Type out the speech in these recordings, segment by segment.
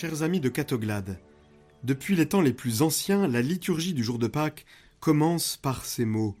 Chers amis de Catoglade, depuis les temps les plus anciens, la liturgie du jour de Pâques commence par ces mots.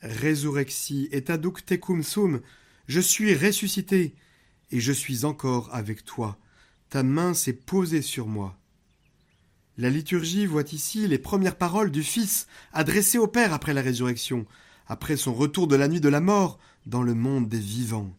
Resurrexi et aduc tecum sum, je suis ressuscité, et je suis encore avec toi. Ta main s'est posée sur moi. La liturgie voit ici les premières paroles du Fils adressées au Père après la résurrection, après son retour de la nuit de la mort dans le monde des vivants.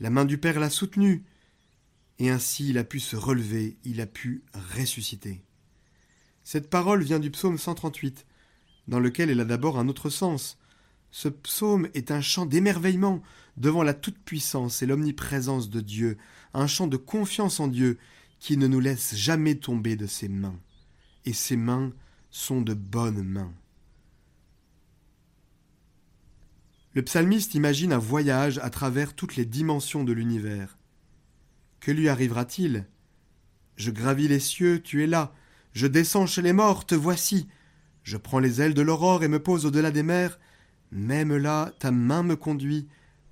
La main du Père l'a soutenu, et ainsi il a pu se relever, il a pu ressusciter. Cette parole vient du psaume 138, dans lequel elle a d'abord un autre sens. Ce psaume est un chant d'émerveillement devant la toute-puissance et l'omniprésence de Dieu, un chant de confiance en Dieu qui ne nous laisse jamais tomber de ses mains. Et ses mains sont de bonnes mains. Le psalmiste imagine un voyage à travers toutes les dimensions de l'univers. Que lui arrivera-t-il? Je gravis les cieux, tu es là. Je descends chez les morts, te voici. Je prends les ailes de l'aurore et me pose au-delà des mers. Même là, ta main me conduit,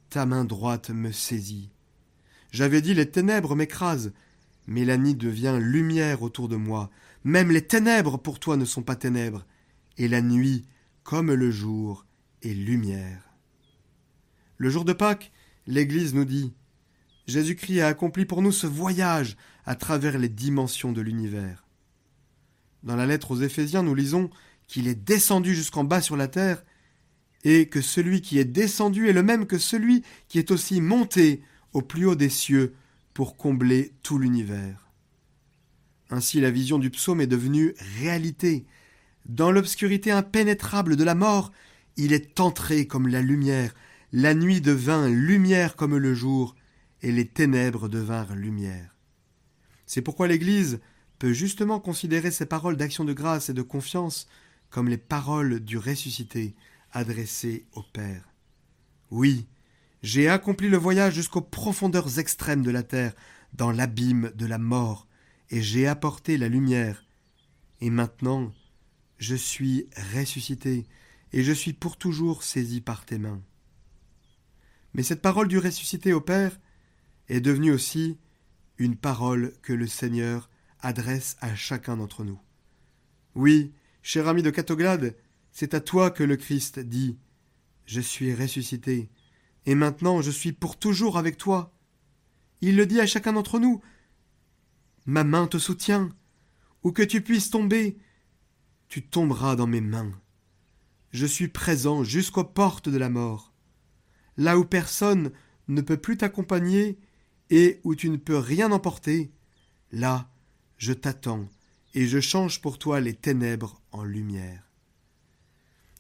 ta main droite me saisit. J'avais dit les ténèbres m'écrasent, mais la nuit devient lumière autour de moi. Même les ténèbres pour toi ne sont pas ténèbres, et la nuit, comme le jour, est lumière. Le jour de Pâques, l'Église nous dit Jésus-Christ a accompli pour nous ce voyage à travers les dimensions de l'univers. Dans la lettre aux Éphésiens, nous lisons qu'il est descendu jusqu'en bas sur la terre, et que celui qui est descendu est le même que celui qui est aussi monté au plus haut des cieux pour combler tout l'univers. Ainsi la vision du psaume est devenue réalité. Dans l'obscurité impénétrable de la mort, il est entré comme la lumière, la nuit devint lumière comme le jour, et les ténèbres devinrent lumière. C'est pourquoi l'Église peut justement considérer ces paroles d'action de grâce et de confiance comme les paroles du ressuscité adressées au Père. Oui, j'ai accompli le voyage jusqu'aux profondeurs extrêmes de la terre, dans l'abîme de la mort, et j'ai apporté la lumière. Et maintenant, je suis ressuscité, et je suis pour toujours saisi par tes mains. Mais cette parole du ressuscité au Père est devenue aussi une parole que le Seigneur adresse à chacun d'entre nous. Oui, cher ami de Catoglade, c'est à toi que le Christ dit Je suis ressuscité, et maintenant je suis pour toujours avec toi. Il le dit à chacun d'entre nous. Ma main te soutient. Où que tu puisses tomber, tu tomberas dans mes mains. Je suis présent jusqu'aux portes de la mort. Là où personne ne peut plus t'accompagner, et où tu ne peux rien emporter, là je t'attends, et je change pour toi les ténèbres en lumière.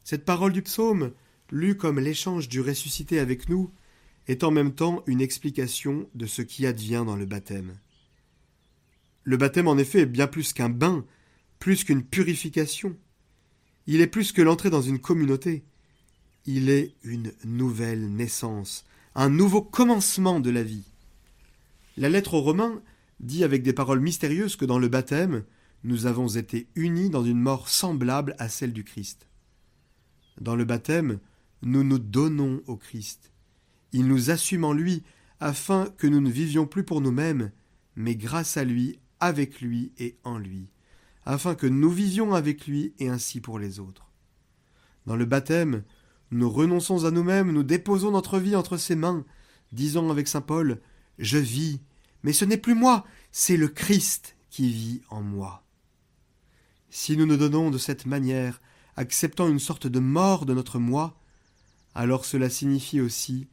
Cette parole du psaume, lue comme l'échange du ressuscité avec nous, est en même temps une explication de ce qui advient dans le baptême. Le baptême, en effet, est bien plus qu'un bain, plus qu'une purification. Il est plus que l'entrée dans une communauté. Il est une nouvelle naissance, un nouveau commencement de la vie. La lettre aux Romains dit avec des paroles mystérieuses que dans le baptême, nous avons été unis dans une mort semblable à celle du Christ. Dans le baptême, nous nous donnons au Christ. Il nous assume en lui afin que nous ne vivions plus pour nous-mêmes, mais grâce à lui, avec lui et en lui, afin que nous vivions avec lui et ainsi pour les autres. Dans le baptême, nous renonçons à nous-mêmes, nous déposons notre vie entre ses mains, disons avec saint Paul Je vis, mais ce n'est plus moi, c'est le Christ qui vit en moi. Si nous nous donnons de cette manière, acceptant une sorte de mort de notre moi, alors cela signifie aussi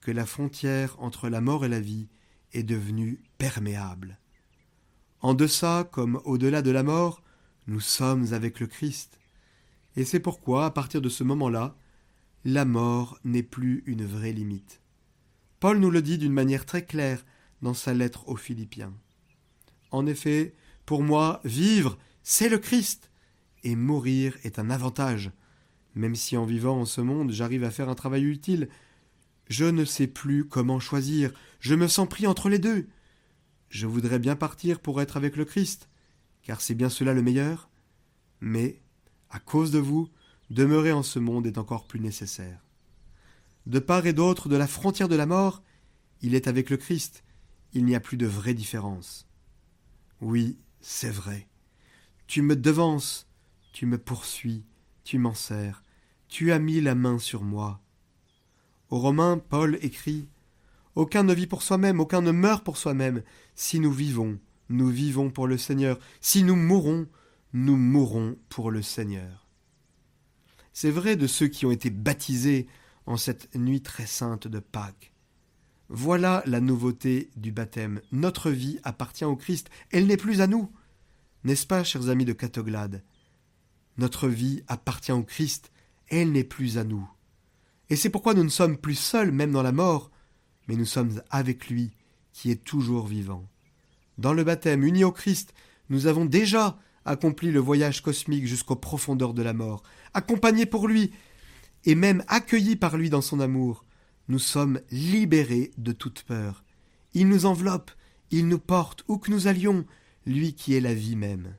que la frontière entre la mort et la vie est devenue perméable. En deçà comme au-delà de la mort, nous sommes avec le Christ. Et c'est pourquoi, à partir de ce moment-là, la mort n'est plus une vraie limite. Paul nous le dit d'une manière très claire dans sa lettre aux Philippiens. En effet, pour moi, vivre, c'est le Christ, et mourir est un avantage. Même si en vivant en ce monde j'arrive à faire un travail utile, je ne sais plus comment choisir, je me sens pris entre les deux. Je voudrais bien partir pour être avec le Christ, car c'est bien cela le meilleur, mais, à cause de vous, demeurer en ce monde est encore plus nécessaire. De part et d'autre de la frontière de la mort, il est avec le Christ, il n'y a plus de vraie différence. Oui, c'est vrai. Tu me devances, tu me poursuis, tu m'en sers, tu as mis la main sur moi. Aux Romains, Paul écrit Aucun ne vit pour soi-même, aucun ne meurt pour soi-même. Si nous vivons, nous vivons pour le Seigneur. Si nous mourons, nous mourrons pour le Seigneur. C'est vrai de ceux qui ont été baptisés en cette nuit très sainte de Pâques. Voilà la nouveauté du baptême. Notre vie appartient au Christ, elle n'est plus à nous. N'est-ce pas, chers amis de Catoglade? Notre vie appartient au Christ, elle n'est plus à nous. Et c'est pourquoi nous ne sommes plus seuls, même dans la mort, mais nous sommes avec lui, qui est toujours vivant. Dans le baptême, unis au Christ, nous avons déjà accompli le voyage cosmique jusqu'aux profondeurs de la mort, accompagnés pour lui, et même accueillis par lui dans son amour. Nous sommes libérés de toute peur. Il nous enveloppe, il nous porte où que nous allions, lui qui est la vie même.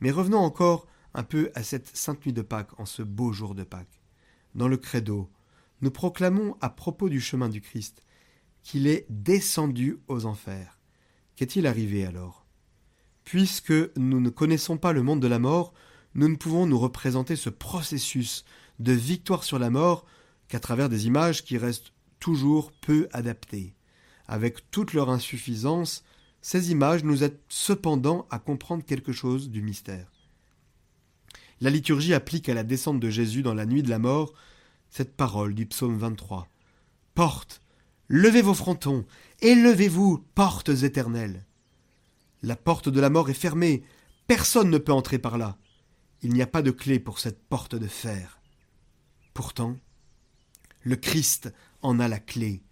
Mais revenons encore un peu à cette sainte nuit de Pâques, en ce beau jour de Pâques. Dans le credo, nous proclamons à propos du chemin du Christ qu'il est descendu aux enfers. Qu'est-il arrivé alors? Puisque nous ne connaissons pas le monde de la mort, nous ne pouvons nous représenter ce processus de victoire sur la mort qu'à travers des images qui restent toujours peu adaptées. Avec toute leur insuffisance, ces images nous aident cependant à comprendre quelque chose du mystère. La liturgie applique à la descente de Jésus dans la nuit de la mort cette parole du psaume 23. Porte, levez vos frontons, élevez-vous, portes éternelles. La porte de la mort est fermée, personne ne peut entrer par là. Il n'y a pas de clé pour cette porte de fer. Pourtant, le Christ en a la clé.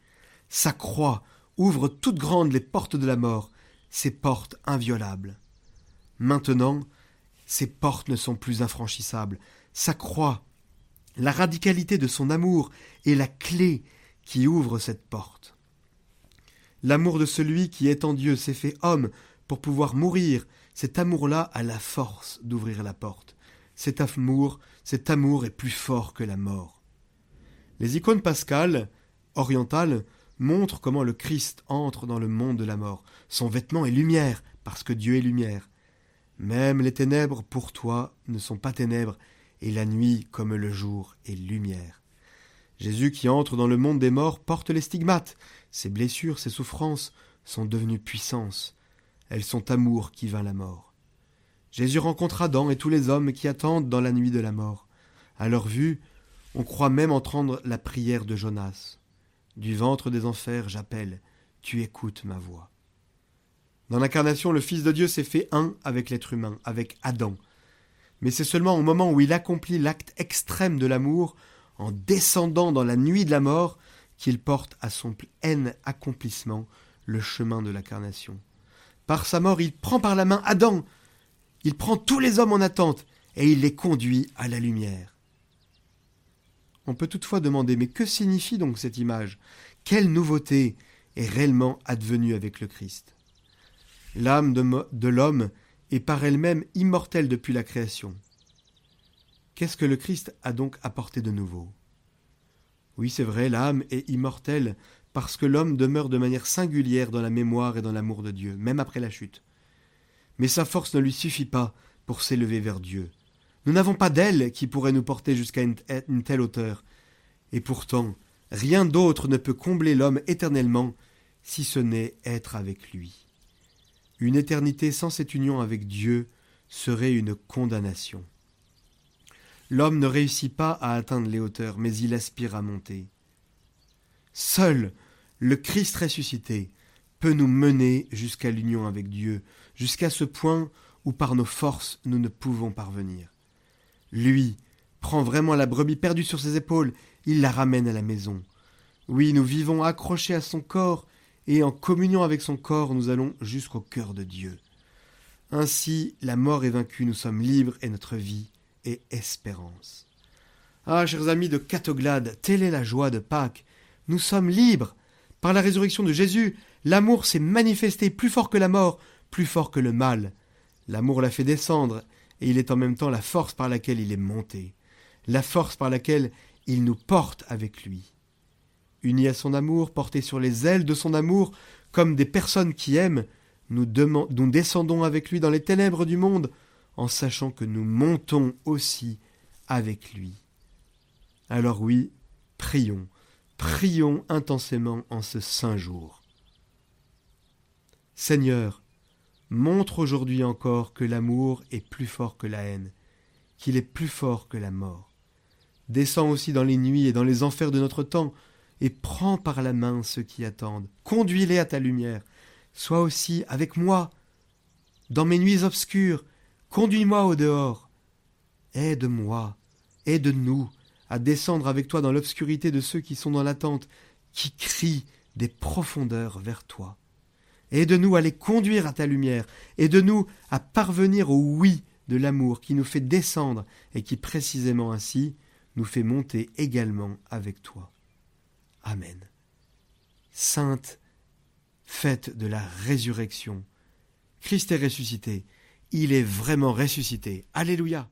Sa croix ouvre toutes grandes les portes de la mort, ces portes inviolables. Maintenant, ces portes ne sont plus infranchissables. Sa croix, la radicalité de son amour est la clé qui ouvre cette porte. L'amour de celui qui est en Dieu s'est fait homme pour pouvoir mourir. Cet amour-là a la force d'ouvrir la porte. Cet amour, cet amour est plus fort que la mort. Les icônes pascales, orientales, montrent comment le Christ entre dans le monde de la mort. Son vêtement est lumière, parce que Dieu est lumière. Même les ténèbres pour toi ne sont pas ténèbres, et la nuit comme le jour est lumière. Jésus qui entre dans le monde des morts porte les stigmates. Ses blessures, ses souffrances sont devenues puissance. Elles sont amour qui vint la mort. Jésus rencontre Adam et tous les hommes qui attendent dans la nuit de la mort. À leur vue, on croit même entendre la prière de Jonas. Du ventre des enfers j'appelle, tu écoutes ma voix. Dans l'incarnation, le Fils de Dieu s'est fait un avec l'être humain, avec Adam. Mais c'est seulement au moment où il accomplit l'acte extrême de l'amour, en descendant dans la nuit de la mort, qu'il porte à son plein accomplissement le chemin de l'incarnation. Par sa mort, il prend par la main Adam, il prend tous les hommes en attente, et il les conduit à la lumière. On peut toutefois demander, mais que signifie donc cette image? Quelle nouveauté est réellement advenue avec le Christ? L'âme de, l'homme est par elle-même immortelle depuis la création. Qu'est-ce que le Christ a donc apporté de nouveau? Oui, c'est vrai, l'âme est immortelle parce que l'homme demeure de manière singulière dans la mémoire et dans l'amour de Dieu, même après la chute. Mais sa force ne lui suffit pas pour s'élever vers Dieu. Nous n'avons pas d'aile qui pourrait nous porter jusqu'à une telle hauteur. Et pourtant, rien d'autre ne peut combler l'homme éternellement si ce n'est être avec lui. Une éternité sans cette union avec Dieu serait une condamnation. L'homme ne réussit pas à atteindre les hauteurs, mais il aspire à monter. Seul le Christ ressuscité peut nous mener jusqu'à l'union avec Dieu, jusqu'à ce point où par nos forces nous ne pouvons parvenir. Lui prend vraiment la brebis perdue sur ses épaules, il la ramène à la maison. Oui, nous vivons accrochés à son corps, et en communion avec son corps, nous allons jusqu'au cœur de Dieu. Ainsi, la mort est vaincue, nous sommes libres et notre vie est espérance. Ah, chers amis de Catoglade, telle est la joie de Pâques. Nous sommes libres. Par la résurrection de Jésus, l'amour s'est manifesté plus fort que la mort, plus fort que le mal. L'amour l'a fait descendre, et il est en même temps la force par laquelle il est monté, la force par laquelle il nous porte avec lui unis à son amour, portés sur les ailes de son amour, comme des personnes qui aiment, nous, nous descendons avec lui dans les ténèbres du monde, en sachant que nous montons aussi avec lui. Alors oui, prions, prions intensément en ce saint jour. Seigneur, montre aujourd'hui encore que l'amour est plus fort que la haine, qu'il est plus fort que la mort. Descends aussi dans les nuits et dans les enfers de notre temps, et prends par la main ceux qui attendent. Conduis-les à ta lumière. Sois aussi avec moi dans mes nuits obscures. Conduis-moi au dehors. Aide-moi, aide-nous à descendre avec toi dans l'obscurité de ceux qui sont dans l'attente, qui crient des profondeurs vers toi. Aide-nous à les conduire à ta lumière. Aide-nous à parvenir au oui de l'amour qui nous fait descendre et qui précisément ainsi nous fait monter également avec toi. Amen. Sainte fête de la résurrection. Christ est ressuscité. Il est vraiment ressuscité. Alléluia.